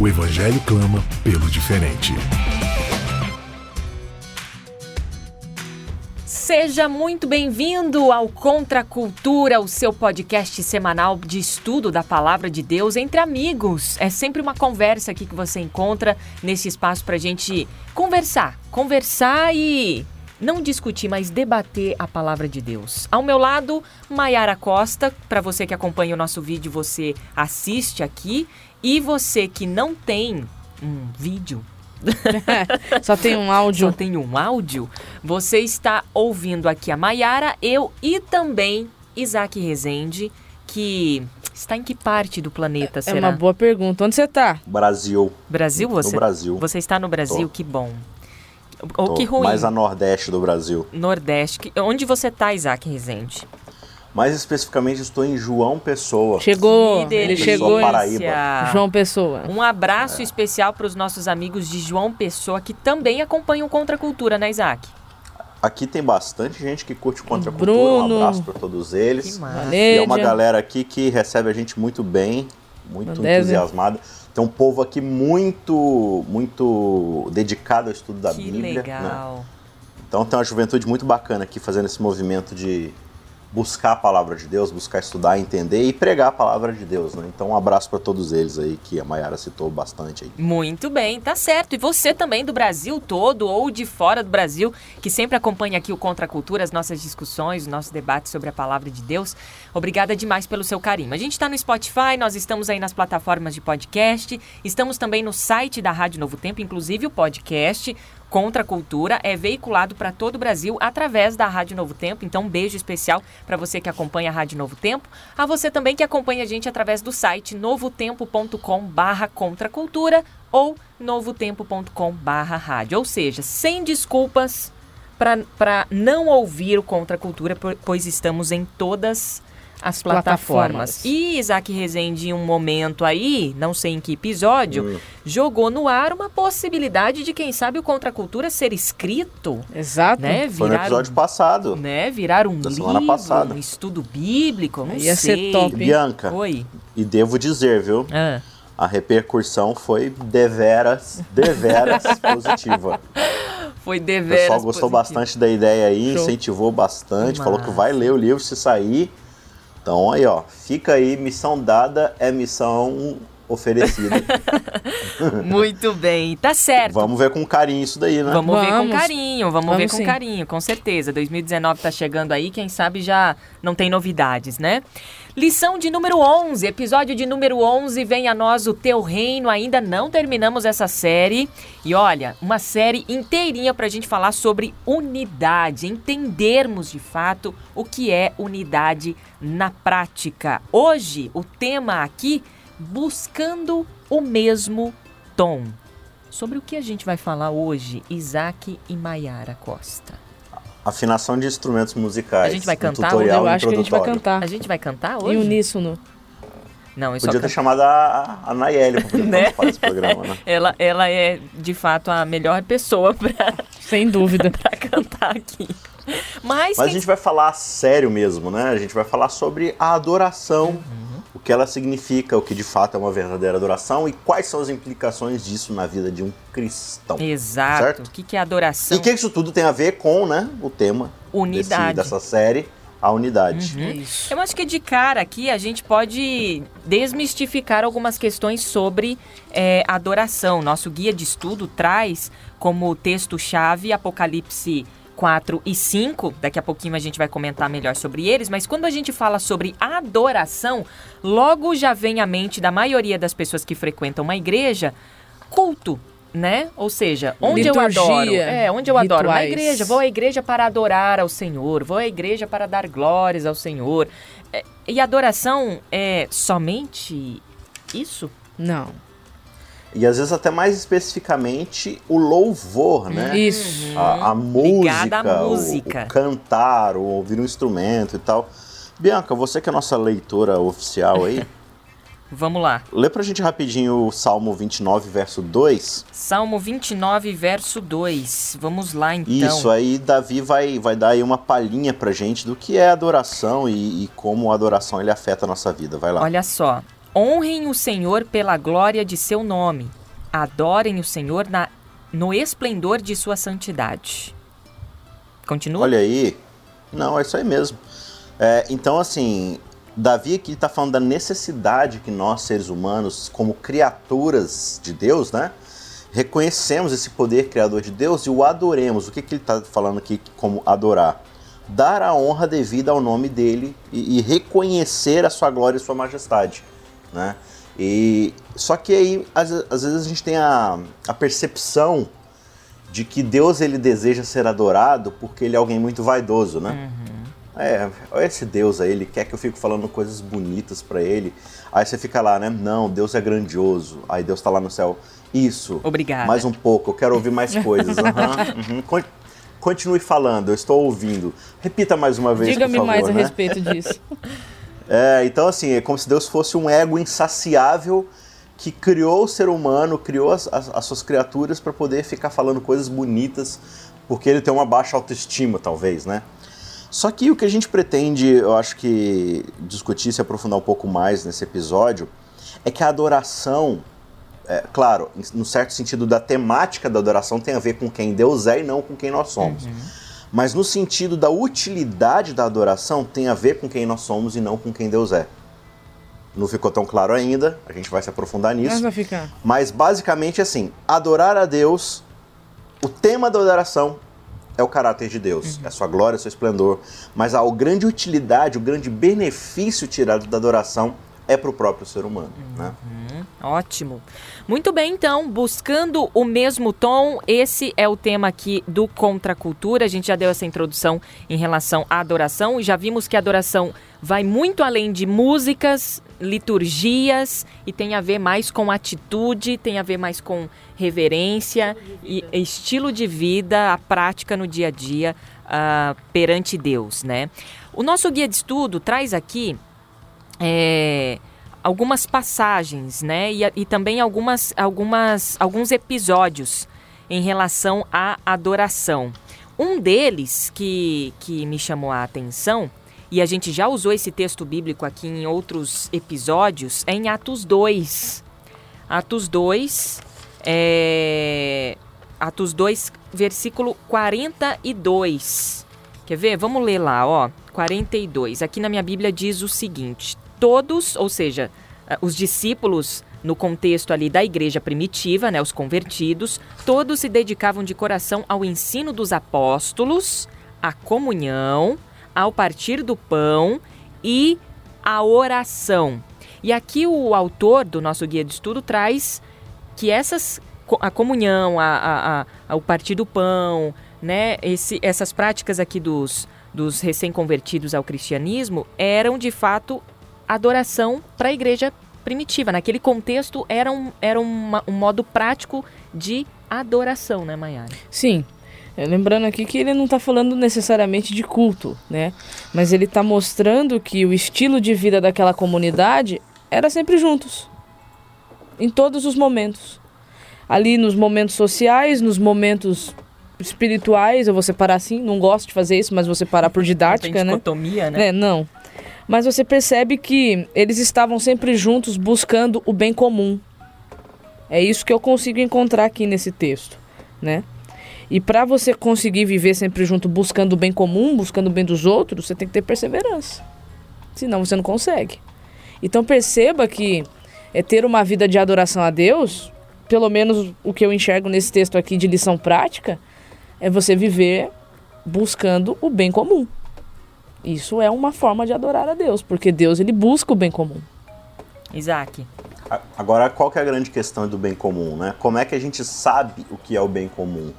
O Evangelho clama pelo diferente. Seja muito bem-vindo ao Contra a Cultura, o seu podcast semanal de estudo da palavra de Deus entre amigos. É sempre uma conversa aqui que você encontra nesse espaço para a gente conversar, conversar e não discutir, mas debater a palavra de Deus. Ao meu lado, Maiara Costa. Para você que acompanha o nosso vídeo, você assiste aqui e você que não tem um vídeo, Só tem um áudio. só tem um áudio, você está ouvindo aqui a Maiara, eu e também Isaac Rezende, que está em que parte do planeta É será? uma boa pergunta. Onde você tá? Brasil. Brasil, você? No Brasil. Você está no Brasil, Tô. que bom. Ou Tô que ruim. Mais a nordeste do Brasil. Nordeste. Onde você tá, Isaac Rezende? Mais especificamente, estou em João Pessoa. Chegou. Que Ele chegou. em Paraíba. João Pessoa. Um abraço especial para os nossos amigos de João Pessoa, que também acompanham Contra a Cultura, né, Isaac? Aqui tem bastante gente que curte contra a cultura. Bruno. Um abraço para todos eles. Que massa. E é uma galera aqui que recebe a gente muito bem, muito entusiasmada. Tem um povo aqui muito, muito dedicado ao estudo da que Bíblia. né? legal. Então tem uma juventude muito bacana aqui fazendo esse movimento de buscar a palavra de Deus, buscar estudar, entender e pregar a palavra de Deus. Né? Então um abraço para todos eles aí que a Mayara citou bastante aí. Muito bem, tá certo. E você também do Brasil todo ou de fora do Brasil, que sempre acompanha aqui o Contra a Cultura, as nossas discussões, o nosso debate sobre a palavra de Deus. Obrigada demais pelo seu carinho. A gente está no Spotify, nós estamos aí nas plataformas de podcast, estamos também no site da Rádio Novo Tempo, inclusive o podcast Contra a Cultura é veiculado para todo o Brasil através da Rádio Novo Tempo. Então, um beijo especial para você que acompanha a Rádio Novo Tempo. A você também que acompanha a gente através do site novotempo.com barra contracultura ou novotempo.com barra rádio. Ou seja, sem desculpas para não ouvir o Contra a Cultura, po- pois estamos em todas as plataformas. Plataformas. E Isaac Rezende, em um momento aí, não sei em que episódio, jogou no ar uma possibilidade de, quem sabe, o Contra a Cultura ser escrito, Exato. né? Foi no Virar episódio um, passado. né? Virar um Da livro, passada. um estudo bíblico, não Ia ser sei. top. Bianca, Oi. e devo dizer, viu? Ah. A repercussão foi deveras, deveras positiva. Foi O deveras pessoal gostou positivo. bastante da ideia aí, Show. incentivou bastante, falou que vai ler o livro se sair. Então aí, ó, fica aí, missão dada é missão oferecida. Muito bem, tá certo. Vamos ver com carinho isso daí, né? Vamos, ver com Vamos. carinho, vamos, ver Vamos com sim. carinho, com certeza. 2019 tá chegando aí, quem sabe já não tem novidades, né? Lição de número 11, episódio de número 11, vem a nós o teu reino. Ainda não terminamos essa série. E olha, uma série inteirinha pra gente falar sobre unidade, entendermos de fato o que é unidade na prática. Hoje, o tema aqui, buscando o mesmo tom. Sobre o que a gente vai falar hoje, Isaac e Maiara Costa. Afinação de instrumentos musicais. A gente vai um cantar? tutorial Eu acho que a gente vai cantar. A gente vai cantar Em hoje? uníssono. Não, só Podia ter canto. chamado a, a Nayeli poder Né? participar desse programa, né? Ela, ela é, de fato, a melhor pessoa pra, Sem dúvida. pra cantar aqui. Mas, Mas a quem gente vai falar sério mesmo, né? A gente vai falar sobre a adoração, Uhum. O que ela significa, o que de fato é uma verdadeira adoração e quais são as implicações disso na vida de um cristão. Exato. Certo? O que, que é adoração? E o que isso tudo tem a ver com, né, o tema Unidade. desse- dessa série, a unidade. Uhum. Eu acho que de cara aqui a gente pode desmistificar algumas questões sobre é, adoração. Nosso guia de estudo traz como texto-chave Apocalipse 4 e 5. Daqui a pouquinho a gente vai comentar melhor sobre eles. Mas quando a gente fala sobre adoração, logo já vem à mente da maioria das pessoas que frequentam uma igreja culto. Né? Ou seja, onde eu Liturgia, adoro? É, onde eu adoro? Na rituais. igreja. Vou à igreja para adorar ao Senhor. Vou à igreja para dar glórias ao Senhor. É, E adoração é somente isso? Não. E às vezes até mais especificamente o louvor, né? Isso. A, a música, à o- música. O, cantar, o ouvir um instrumento e tal. Bianca, você que é nossa leitora oficial aí, Vamos lá. lê pra gente rapidinho o Salmo 29, verso 2. Salmo 29, verso 2. Vamos lá então. Isso, aí Davi vai, vai dar aí uma palhinha pra gente do que é adoração e, e como a adoração ele afeta a nossa vida. Vai lá. Olha só. Honrem o Senhor pela glória de seu nome. Adorem o Senhor na, no esplendor de sua santidade. Continua? Olha aí. Não, é isso aí mesmo. É, então, assim, Davi aqui está falando da necessidade que nós, seres humanos, como criaturas de Deus, né? Reconhecemos esse poder criador de Deus e o adoremos. O que, que ele está falando aqui como adorar? Dar a honra devida ao nome dele e, e reconhecer a sua glória e sua majestade, né? E, só que aí, às, às vezes, a gente tem a, a percepção de que Deus ele deseja ser adorado porque ele é alguém muito vaidoso, né? É, olha esse Deus aí, ele quer que eu fique falando coisas bonitas pra ele. Aí você fica lá, né? Não, Deus é grandioso. Aí Deus tá lá no céu. Isso. Obrigada. Mais um pouco, eu quero ouvir mais coisas. Uhum. Con- Continue falando, eu estou ouvindo. Repita mais uma vez, Diga-me mais a né? respeito disso. É, então assim, é como se Deus fosse um ego insaciável que criou o ser humano, criou as, as- as suas criaturas para poder ficar falando coisas bonitas, porque ele tem uma baixa autoestima, talvez, né? Só que o que a gente pretende, eu acho que discutir, se aprofundar um pouco mais nesse episódio, é que a adoração, é, claro, no certo sentido da temática da adoração tem a ver com quem Deus é e não com quem nós somos. Mas no sentido da utilidade da adoração tem a ver com quem nós somos e não com quem Deus é. Não ficou tão claro ainda, a gente vai se aprofundar Mas nisso. vai ficar. Mas basicamente assim, adorar a Deus, o tema da adoração é o caráter de Deus, é a sua glória, seu esplendor. Mas a grande utilidade, o grande benefício tirado da adoração é para o próprio ser humano. Né? Ótimo. Muito bem, então, buscando o mesmo tom, esse é o tema aqui do Contra a Cultura. A gente já deu essa introdução em relação à adoração e já vimos que a adoração vai muito além de músicas, liturgias e tem a ver mais com atitude, tem a ver mais com reverência e estilo de vida, a prática no dia a dia ah, perante Deus, né? O nosso guia de estudo traz aqui é, algumas passagens, né? E, e também algumas, algumas, alguns episódios em relação à adoração. Um deles que, que me chamou a atenção, e a gente já usou esse texto bíblico aqui em outros episódios, é em Atos 2. Atos 2, é... Atos 2, versículo 42. Quer ver? Vamos ler lá, ó. 42. Aqui na minha Bíblia diz o seguinte: todos, ou seja, eh, os discípulos no contexto ali da igreja primitiva, né, os convertidos, todos se dedicavam de coração ao ensino dos apóstolos, à comunhão, ao partir do pão e à oração. E aqui o autor do nosso guia de estudo traz que essas a comunhão, a, a, ao partir do pão, né, esse, essas práticas aqui dos, dos recém-convertidos ao cristianismo eram de fato adoração para a igreja primitiva. Naquele contexto era um, era uma- um modo prático de adoração, né, Maiara? Sim. É, Lembrando aqui que ele não está falando necessariamente de culto, né? Mas ele está mostrando que o estilo de vida daquela comunidade era sempre juntos. Em todos os momentos. Ali nos momentos sociais, nos momentos espirituais, eu vou separar assim, não gosto de fazer isso, mas vou separar por Tem didática, né? dicotomia, né? É, não. Mas você percebe que eles estavam sempre juntos buscando o bem comum. É isso que eu consigo encontrar aqui nesse texto, né? E para você conseguir viver sempre junto buscando o bem comum, buscando o bem dos outros, você tem que ter perseverança. Senão você não consegue. Então perceba que é ter uma vida de adoração a Deus, pelo menos o que eu enxergo nesse texto aqui de lição prática, é você viver buscando o bem comum. Isso é uma forma de adorar a Deus, porque Deus ele busca o bem comum. Isaac. Agora, qual que é a grande questão do bem comum, né? Como é que a gente sabe o que é o bem comum?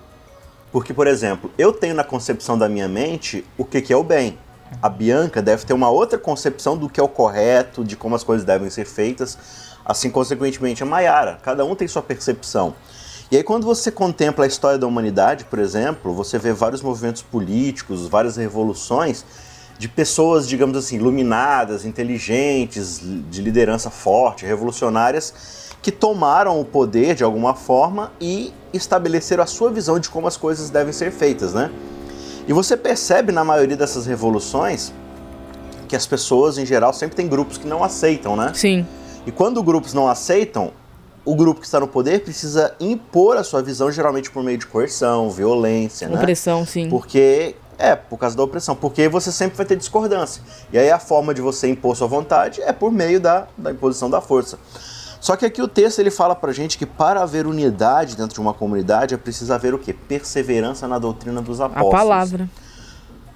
Porque, por exemplo, eu tenho na concepção da minha mente o que, que é o bem. A Bianca deve ter uma outra concepção do que é o correto, de como as coisas devem ser feitas. assim consequentemente a Maiara. Cada um tem sua percepção. E aí quando você contempla a história da humanidade, por exemplo, você vê vários movimentos políticos, várias revoluções de pessoas, digamos assim, iluminadas, inteligentes, de liderança forte, revolucionárias, que tomaram o poder de alguma forma e estabeleceram a sua visão de como as coisas devem ser feitas, né? E você percebe na maioria dessas revoluções que as pessoas, em geral, sempre tem grupos que não aceitam, né? Sim. E quando grupos não aceitam, o grupo que está no poder precisa impor a sua visão, geralmente por meio de coerção, violência, né? Opressão, sim. Porque é, por causa da opressão. Porque você sempre vai ter discordância. E aí a forma de você impor sua vontade é por meio da, da imposição da força. Só que aqui o texto ele fala pra gente que para haver unidade dentro de uma comunidade é preciso haver o quê? Perseverança na doutrina dos apóstolos. A palavra.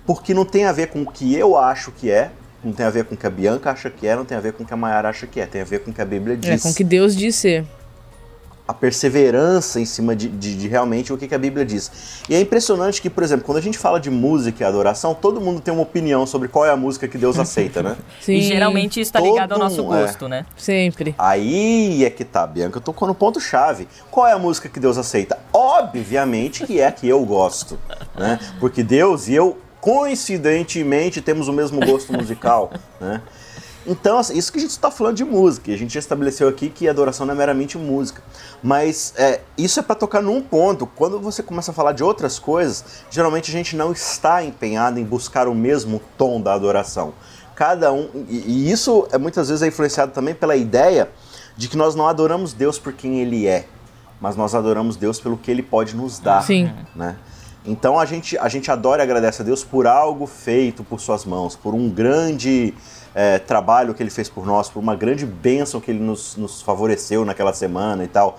Porque não tem a ver com o que eu acho que é, não tem a ver com o que a Bianca acha que é, não tem a ver com o que a Mayara acha que é, tem a ver com o que a Bíblia diz. É, com o que Deus diz ser a perseverança em cima de, de, de realmente o que, que, a Bíblia diz. E é impressionante que, por exemplo, quando a gente fala de música e adoração, todo mundo tem uma opinião sobre qual é a música que Deus aceita, né? Sim. E geralmente isso está ligado ao nosso gosto, é. né? Sempre. Aí é que tá, Bianca, eu tô no ponto-chave. Qual é a música que Deus aceita? Obviamente que é a que eu gosto, né? Porque Deus e eu, coincidentemente, temos o mesmo gosto musical, né? Então, assim, isso que a gente está falando de música. A gente já estabeleceu aqui que adoração não é meramente música. Mas é, isso é para tocar num ponto. Quando você começa a falar de outras coisas, geralmente a gente não está empenhado em buscar o mesmo tom da adoração. Cada um. E, e isso é muitas vezes é influenciado também pela ideia de que nós não adoramos Deus por quem Ele é, mas nós adoramos Deus pelo que Ele pode nos dar. Sim. Né? Então a gente, a gente adora e agradece a Deus por algo feito por Suas mãos, por um grande é, trabalho que ele fez por nós, por uma grande bênção que ele nos, nos favoreceu naquela semana e tal.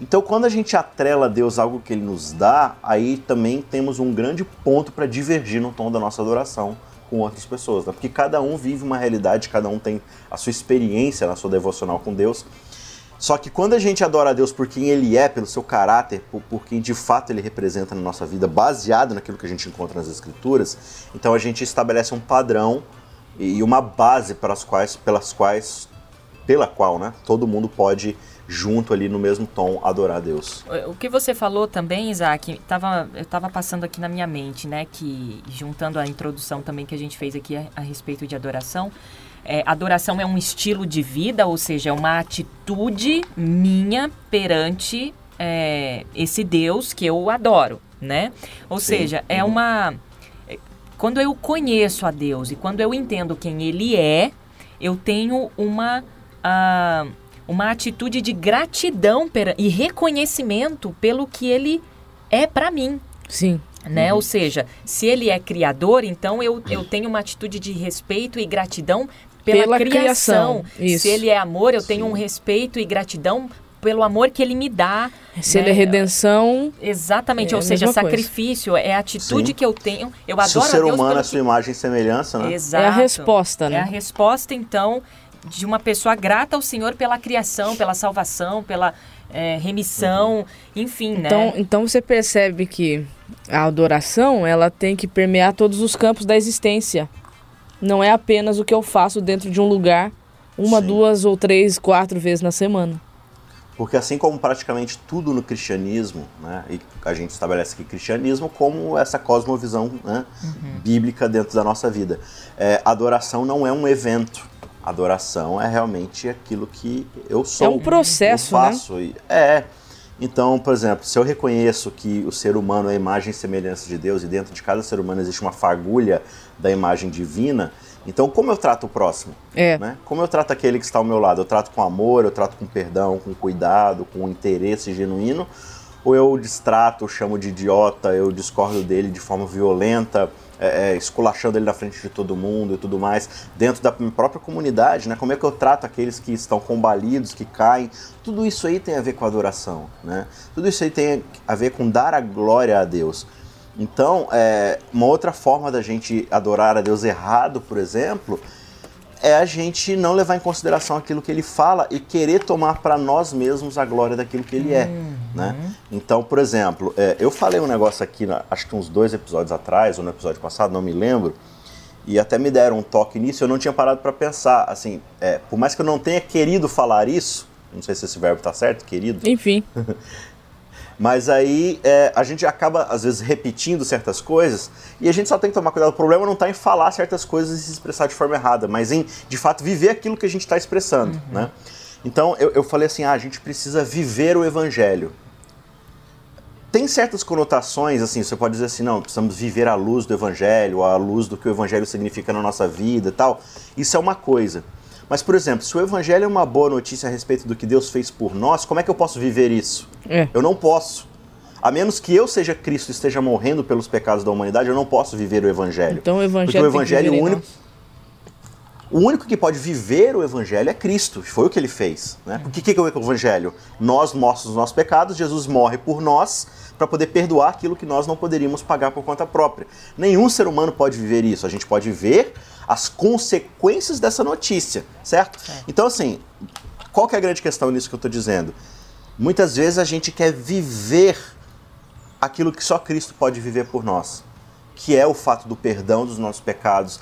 Então, quando a gente atrela a Deus algo que ele nos dá, aí também temos um grande ponto para divergir no tom da nossa adoração com outras pessoas, né? porque cada um vive uma realidade, cada um tem a sua experiência na sua devocional com Deus. Só que quando a gente adora a Deus por quem Ele é, pelo seu caráter, por, por, quem de fato Ele representa na nossa vida, baseado naquilo que a gente encontra nas Escrituras, então a gente estabelece um padrão e uma base para as quais, pelas quais, pela qual, né, todo mundo pode junto ali no mesmo tom adorar a Deus. O que você falou também, Isaac, tava, eu estava passando aqui na minha mente, né, que juntando a introdução também que a gente fez aqui a, a respeito de adoração, é, adoração é um estilo de vida, ou seja, é uma atitude minha perante é, esse Deus que eu adoro, né? Ou Sim. seja, é uhum. uma quando eu conheço a Deus e quando eu entendo quem Ele é, eu tenho uma, uh, uma atitude de gratidão e reconhecimento pelo que Ele é para mim. Sim. Né? Uhum. Ou seja, se Ele é criador, então eu, eu tenho uma atitude de respeito e gratidão pela, pela criação. criação. Se Ele é amor, eu Sim. tenho um respeito e gratidão pelo amor que ele me dá. Se né? ele é redenção. Exatamente, é ou seja, sacrifício, coisa. é a atitude Sim. que eu tenho. Eu adoro Se o ser humano é a sua imagem e semelhança, né? Exato. É a resposta, né? É a resposta, então, de uma pessoa grata ao Senhor pela criação, pela salvação, pela é, remissão, uhum. enfim, então, né? Então você percebe que a adoração, ela tem que permear todos os campos da existência. Não é apenas o que eu faço dentro de um lugar uma, Sim. duas ou três, quatro vezes na semana. Porque assim como praticamente tudo no cristianismo, né, e a gente estabelece aqui cristianismo como essa cosmovisão né, uhum. bíblica dentro da nossa vida, é, adoração não é um evento. Adoração é realmente aquilo que eu sou. É um processo, eu faço. né? É. Então, por exemplo, se eu reconheço que o ser humano é a imagem e semelhança de Deus e dentro de cada ser humano existe uma fagulha da imagem divina, então, como eu trato o próximo? É. Né? Como eu trato aquele que está ao meu lado? Eu trato com amor, eu trato com perdão, com cuidado, com interesse genuíno? Ou eu distrato, chamo de idiota, eu discordo dele de forma violenta, é, é, esculachando ele na frente de todo mundo e tudo mais, dentro da minha própria comunidade, né? Como é que eu trato aqueles que estão combalidos, que caem? Tudo isso aí tem a ver com adoração, né? Tudo isso aí tem a ver com dar a glória a Deus. Então, é, uma outra forma da gente adorar a Deus errado, por exemplo, é a gente não levar em consideração aquilo que ele fala e querer tomar para nós mesmos a glória daquilo que ele é. Uhum. Né? Então, por exemplo, é, eu falei um negócio aqui, acho que uns dois episódios atrás, ou no episódio passado, não me lembro, e até me deram um toque nisso, eu não tinha parado para pensar. Assim, é, por mais que eu não tenha querido falar isso, Não sei se esse verbo está certo, querido. Enfim. Mas aí é, a gente acaba, às vezes, repetindo certas coisas e a gente só tem que tomar cuidado. O problema não está em falar certas coisas e se expressar de forma errada, mas em, de fato, viver aquilo que a gente está expressando, uhum. né? Então, eu, eu falei assim, ah, a gente precisa viver o evangelho. Tem certas conotações, assim, você pode dizer assim, não, precisamos viver a luz do evangelho, a luz do que o evangelho significa na nossa vida e tal. Isso é uma coisa. Mas, por exemplo, se o Evangelho é uma boa notícia a respeito do que Deus fez por nós, como é que eu posso viver isso? É. Eu não posso. A menos que eu seja Cristo e esteja morrendo pelos pecados da humanidade, eu não posso viver o Evangelho. Então o Evangelho, Porque o evangelho único. O único que pode viver o Evangelho é Cristo, foi o que ele fez. Né? Porque o que é o Evangelho? Nós mortos os nossos pecados, Jesus morre por nós para poder perdoar aquilo que nós não poderíamos pagar por conta própria. Nenhum ser humano pode viver isso. A gente pode ver as consequências dessa notícia, certo? É. Então, assim, qual que é a grande questão nisso que eu estou dizendo? Muitas vezes a gente quer viver aquilo que só Cristo pode viver por nós, que é o fato do perdão dos nossos pecados,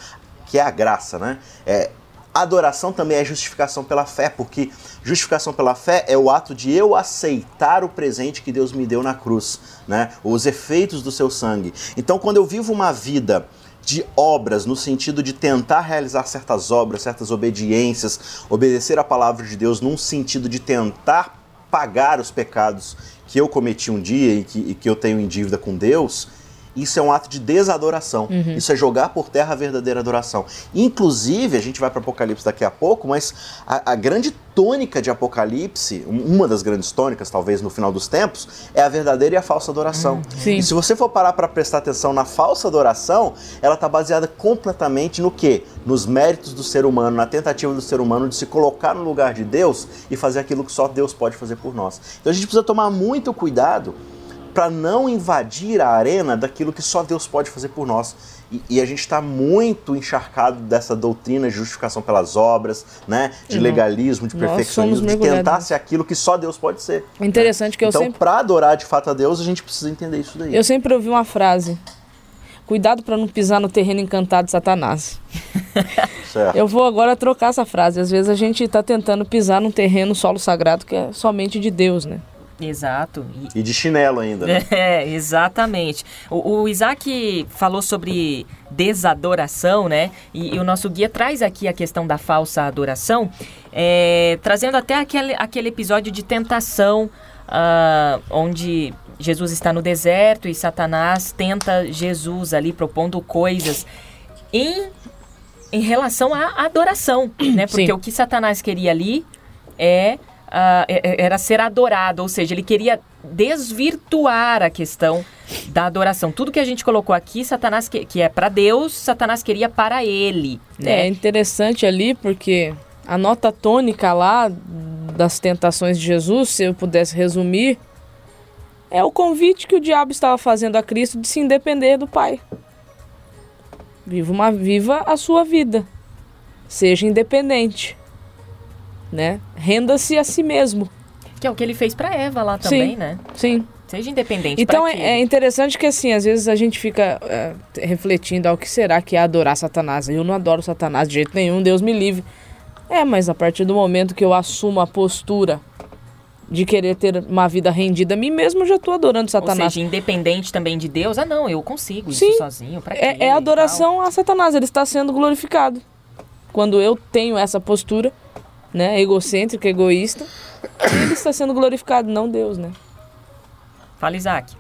que é a graça, né? É, adoração também é justificação pela fé, porque justificação pela fé é o ato de eu aceitar o presente que Deus me deu na cruz, né? Os efeitos do seu sangue. Então, quando eu vivo uma vida de obras, no sentido de tentar realizar certas obras, certas obediências, obedecer a palavra de Deus, num sentido de tentar pagar os pecados que eu cometi um dia e que, e que eu tenho em dívida com Deus, isso é um ato de desadoração. Uhum. Isso é jogar por terra a verdadeira adoração. Inclusive, a gente vai para Apocalipse daqui a pouco, mas a, a, grande tônica de Apocalipse, uma das grandes tônicas, talvez no final dos tempos, é a verdadeira e a falsa adoração. Uhum. E se você for parar para prestar atenção na falsa adoração, ela está baseada completamente no quê? Nos méritos do ser humano, na tentativa do ser humano de se colocar no lugar de Deus e fazer aquilo que só Deus pode fazer por nós. Então a gente precisa tomar muito cuidado para não invadir a arena daquilo que só Deus pode fazer por nós. E, e a gente está muito encharcado dessa doutrina de justificação pelas obras, né? De uhum. legalismo, de perfeccionismo, de tentar ser aquilo que só Deus pode ser. Interessante né? que eu então, sempre... Então, para adorar de fato a Deus, a gente precisa entender isso daí. Eu sempre ouvi uma frase. Cuidado para não pisar no terreno encantado de Satanás. Certo. Eu vou agora trocar essa frase. Às vezes a gente está tentando pisar num terreno solo sagrado que é somente de Deus, né? Exato. E, e de chinelo ainda, né? É, exatamente. O, o, Isaac falou sobre desadoração, né? E, e, o nosso guia traz aqui a questão da falsa adoração, é, trazendo até aquele, aquele episódio de tentação, uh, onde Jesus está no deserto e Satanás tenta Jesus ali propondo coisas em, em relação à adoração, né? Porque Sim. o que Satanás queria ali é uh, era ser adorado, ou seja, ele queria desvirtuar a questão da adoração. Tudo que a gente colocou aqui, Satanás que, que é para Deus, Satanás queria para ele. Né? É interessante ali porque a nota tônica lá das tentações de Jesus, se eu pudesse resumir, é o convite que o diabo estava fazendo a Cristo de se independer do Pai. Viva uma viva a sua vida. Seja independente né? Renda-se a si mesmo. Que é o que ele fez para Eva lá também, sim, né? Sim. Seja independente. Então é, é, interessante que assim, às vezes a gente fica é, refletindo ao que será que é adorar Satanás. Eu não adoro Satanás de jeito nenhum, Deus me livre. É, mas a partir do momento que eu assumo a postura de querer ter uma vida rendida a mim mesmo, eu já estou adorando Satanás. Ou seja, independente também de Deus. Ah, não, eu consigo Sim, isso sozinho. Pra é, é adoração a Satanás, ele está sendo glorificado. Quando eu tenho essa postura, né, egocêntrico, egoísta, ele está sendo glorificado, não Deus, né? Fala, Isaac.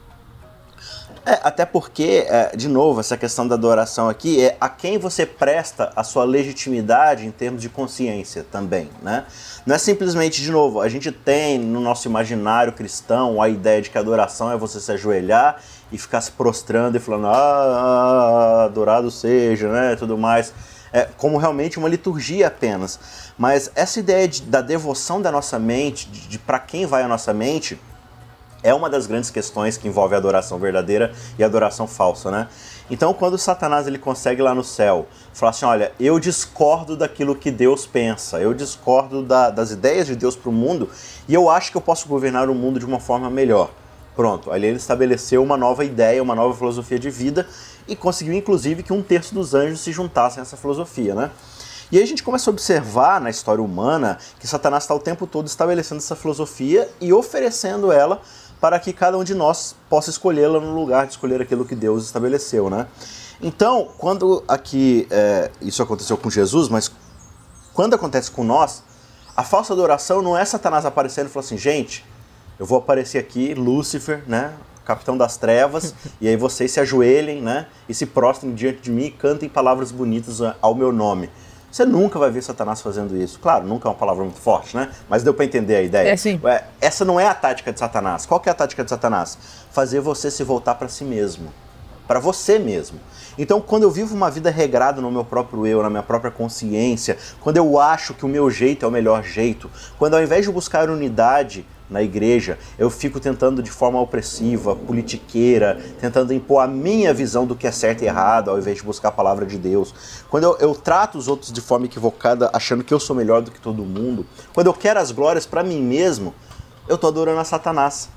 É, até porque, é, de novo, essa questão da adoração aqui é a quem você presta a sua legitimidade em termos de consciência também, né? Não é simplesmente, de novo, a gente tem no nosso imaginário cristão a ideia de que a adoração é você se ajoelhar e ficar se prostrando e falando, ah, adorado seja, né, tudo mais é, como realmente uma liturgia apenas. Mas essa ideia de, da devoção da nossa mente, de, de para quem vai a nossa mente, é uma das grandes questões que envolve a adoração verdadeira e a adoração falsa, né? Então, quando Satanás ele consegue lá no céu falar assim, olha, eu discordo daquilo que Deus pensa, eu discordo da, das ideias de Deus para o mundo e eu acho que eu posso governar o mundo de uma forma melhor. Pronto, ali ele estabeleceu uma nova ideia, uma nova filosofia de vida e conseguiu inclusive que um terço dos anjos se juntassem a essa filosofia, né? E aí a gente começa a observar na história humana que Satanás está o tempo todo estabelecendo essa filosofia e oferecendo ela para que cada um de nós possa escolhê-la no lugar de escolher aquilo que Deus estabeleceu, né? Então, quando aqui é, isso aconteceu com Jesus, mas quando acontece com nós, a falsa adoração não é Satanás aparecendo e falando assim, gente, eu vou aparecer aqui, Lúcifer, né? Capitão das trevas, e aí vocês se ajoelhem, né? E se prostrem diante de mim e cantem palavras bonitas ao meu nome. Você nunca vai ver Satanás fazendo isso. Claro, nunca é uma palavra muito forte, né? Mas deu para entender a ideia. É sim. Essa não é a tática de Satanás. Qual que é a tática de Satanás? Fazer você se voltar para si mesmo. Para você mesmo. Então, quando eu vivo uma vida regrada no meu próprio eu, na minha própria consciência, quando eu acho que o meu jeito é o melhor jeito, quando ao invés de buscar unidade, na igreja, eu fico tentando de forma opressiva, politiqueira, tentando impor a minha visão do que é certo e errado, ao invés de buscar a palavra de Deus. Quando eu, eu trato os outros de forma equivocada, achando que eu sou melhor do que todo mundo, quando eu quero as glórias para mim mesmo, eu estou adorando a Satanás.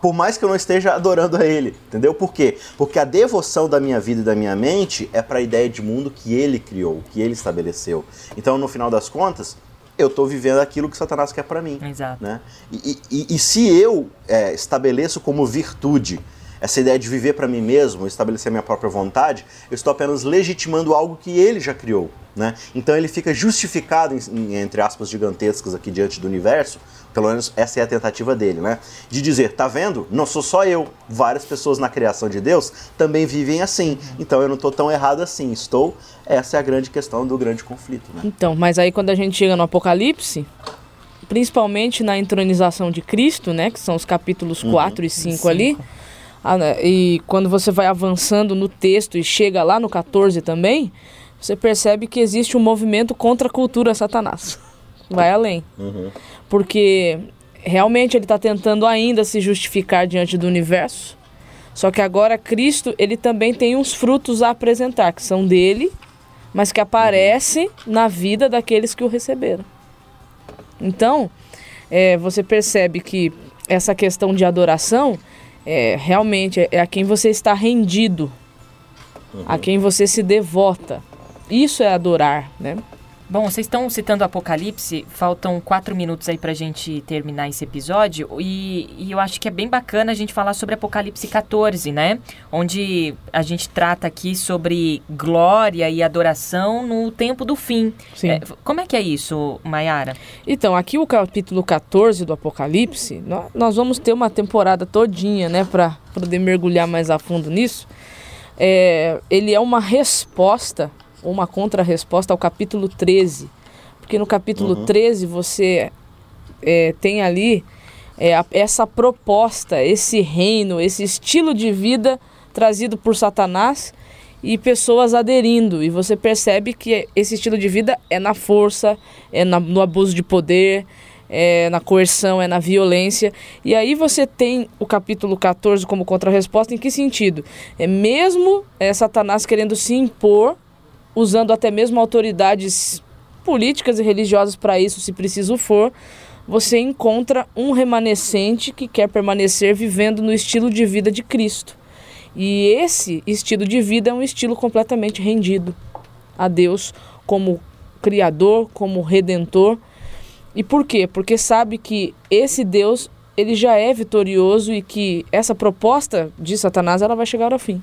Por mais que eu não esteja adorando a ele, entendeu? Por quê? Porque a devoção da minha vida e da minha mente é para a ideia de mundo que ele criou, que ele estabeleceu. Então, no final das contas, eu estou vivendo aquilo que Satanás quer para mim. Exato. Né? E, e, e se eu é, estabeleço como virtude essa ideia de viver para mim mesmo, estabelecer a minha própria vontade, eu estou apenas legitimando algo que ele já criou. Né? Então ele fica justificado, em, entre aspas gigantescas aqui diante do universo, pelo menos essa é a tentativa dele, né? De dizer, tá vendo? Não sou só eu. Várias pessoas na criação de Deus também vivem assim. Então eu não estou tão errado assim. Estou. Essa é a grande questão do grande conflito. Né? Então, mas aí quando a gente chega no Apocalipse, principalmente na entronização de Cristo, né? Que são os capítulos 4 uhum. e 5 ali. Ah, né, e quando você vai avançando no texto e chega lá no 14 também, você percebe que existe um movimento contra a cultura Satanás. Vai além. Uhum. Porque realmente ele está tentando ainda se justificar diante do universo. Só que agora Cristo, ele também tem uns frutos a apresentar, que são dele, mas que aparecem uhum. na vida daqueles que o receberam. Então, é, você percebe que essa questão de adoração é, realmente é, é a quem você está rendido, uhum. a quem você se devota. Isso é adorar, né? Bom, vocês estão citando Apocalipse, faltam quatro minutos aí para a gente terminar esse episódio, e, e, eu acho que é bem bacana a gente falar sobre Apocalipse 14, né? Onde a gente trata aqui sobre glória e adoração no tempo do fim. Sim. É, como é que é isso, Mayara? Então, aqui o capítulo 14 do Apocalipse, nós vamos ter uma temporada todinha, né, para poder mergulhar mais a fundo nisso. É, ele é uma resposta uma contra-resposta ao capítulo 13. Porque no capítulo uhum. 13 você é, tem ali é, essa proposta, esse reino, esse estilo de vida trazido por Satanás e pessoas aderindo. E você percebe que esse estilo de vida é na força, é na, no abuso de poder, é na coerção, é na violência. E aí você tem o capítulo 14 como contra-resposta. Em que sentido? É mesmo é, Satanás querendo se impor usando até mesmo autoridades políticas e religiosas para isso, se preciso for, você encontra um remanescente que quer permanecer vivendo no estilo de vida de Cristo. E esse estilo de vida é um estilo completamente rendido a Deus como Criador, como Redentor. E por quê? Porque sabe que esse Deus ele já é vitorioso e que essa proposta de Satanás ela vai chegar ao fim.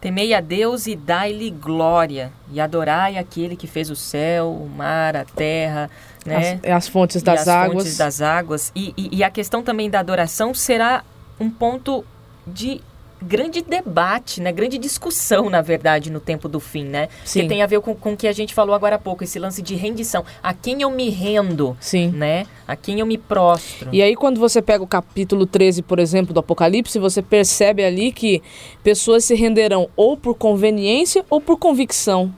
Temei a Deus e dai-lhe glória, e adorai aquele que fez o céu, o mar, a terra, né? As, as fontes das as águas. Fontes das águas. E, e, e a questão também da adoração será um ponto de grande debate, né? Grande discussão, na verdade, no tempo do fim, né? Sim. Que tem a ver com, com o que a gente falou agora há pouco, esse lance de rendição. A quem eu me rendo, Sim. né? A quem eu me prostro. E aí, quando você pega o capítulo 13, por exemplo, do Apocalipse, você percebe ali que pessoas se renderão ou por conveniência ou por convicção.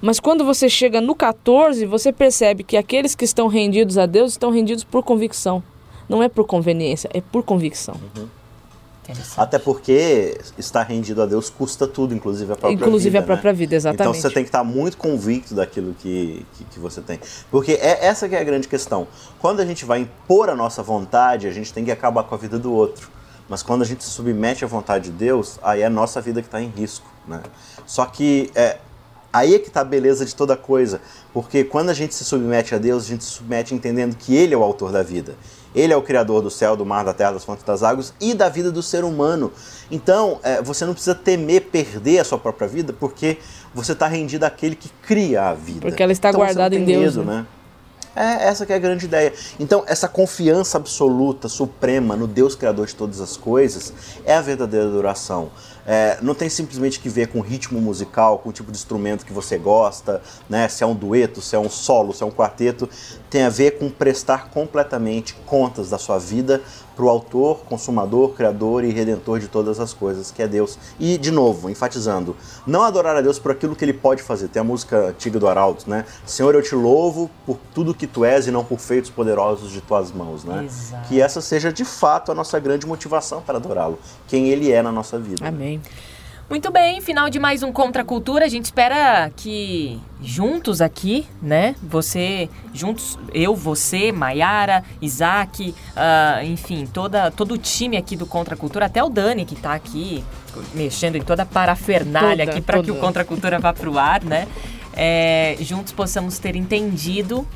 Mas quando você chega no 14, você percebe que aqueles que estão rendidos a Deus estão rendidos por convicção. Não é por conveniência, é por convicção. Uhum. Até porque estar rendido a Deus custa tudo, inclusive a própria inclusive vida. Inclusive a própria né? vida, exatamente. Então você tem que estar muito convicto daquilo que, que, que, você tem. Porque é essa que é a grande questão. Quando a gente vai impor a nossa vontade, a gente tem que acabar com a vida do outro. Mas quando a gente se submete à vontade de Deus, aí é a nossa vida que está em risco. Né? Só que é, Aí é que está a beleza de toda coisa, porque quando a gente se submete a Deus, a gente se submete entendendo que Ele é o autor da vida. Ele é o criador do céu, do mar, da terra, das fontes das águas e da vida do ser humano. Então, é, você não precisa temer perder a sua própria vida, porque você está rendido àquele que cria a vida. Porque ela está então, guardada em Deus. Medo, né? né? É, essa que é a grande ideia. Então, essa confiança absoluta, suprema no Deus Criador de todas as coisas é a verdadeira adoração. É, não tem simplesmente que ver com ritmo musical, com o tipo de instrumento que você gosta, né? se é um dueto, se é um solo, se é um quarteto. Tem a ver com prestar completamente contas da sua vida para o autor, consumador, criador e redentor de todas as coisas, que é Deus. E, de novo, enfatizando, não adorar a Deus por aquilo que ele pode fazer. Tem a música antiga do Arauto, né? Senhor, eu te louvo por tudo que tu és e não por feitos poderosos de tuas mãos, né? Exato. Que essa seja de fato a nossa grande motivação para adorá-lo, quem ele é na nossa vida. Amém. Muito bem, final de mais um Contra a Cultura. A gente espera que juntos aqui, né? Você, juntos, eu, você, Maiara, Isaac, uh, enfim, toda, todo o time aqui do Contra a Cultura, até o Dani que está aqui mexendo em toda a parafernália Toda, aqui para que o Contra a Cultura vá pro ar, né? É, juntos possamos ter entendido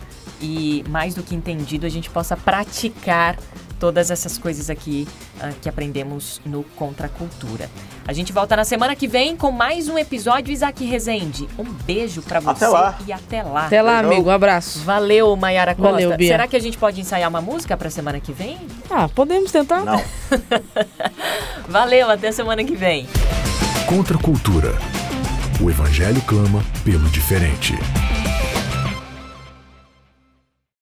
e mais do que entendido, a gente possa praticar todas essas coisas aqui ah, que aprendemos no Contra a Cultura. A gente volta na semana que vem com mais um episódio Isaac Rezende. Um beijo pra você Até lá. e até lá. Até lá, Beijão. amigo. Um abraço. Valeu, Mayara Costa. Valeu, Bia. Será que a gente pode ensaiar uma música pra semana que vem? Ah, podemos tentar? Não. Valeu, até semana que vem. Contra a cultura. O evangelho clama pelo diferente.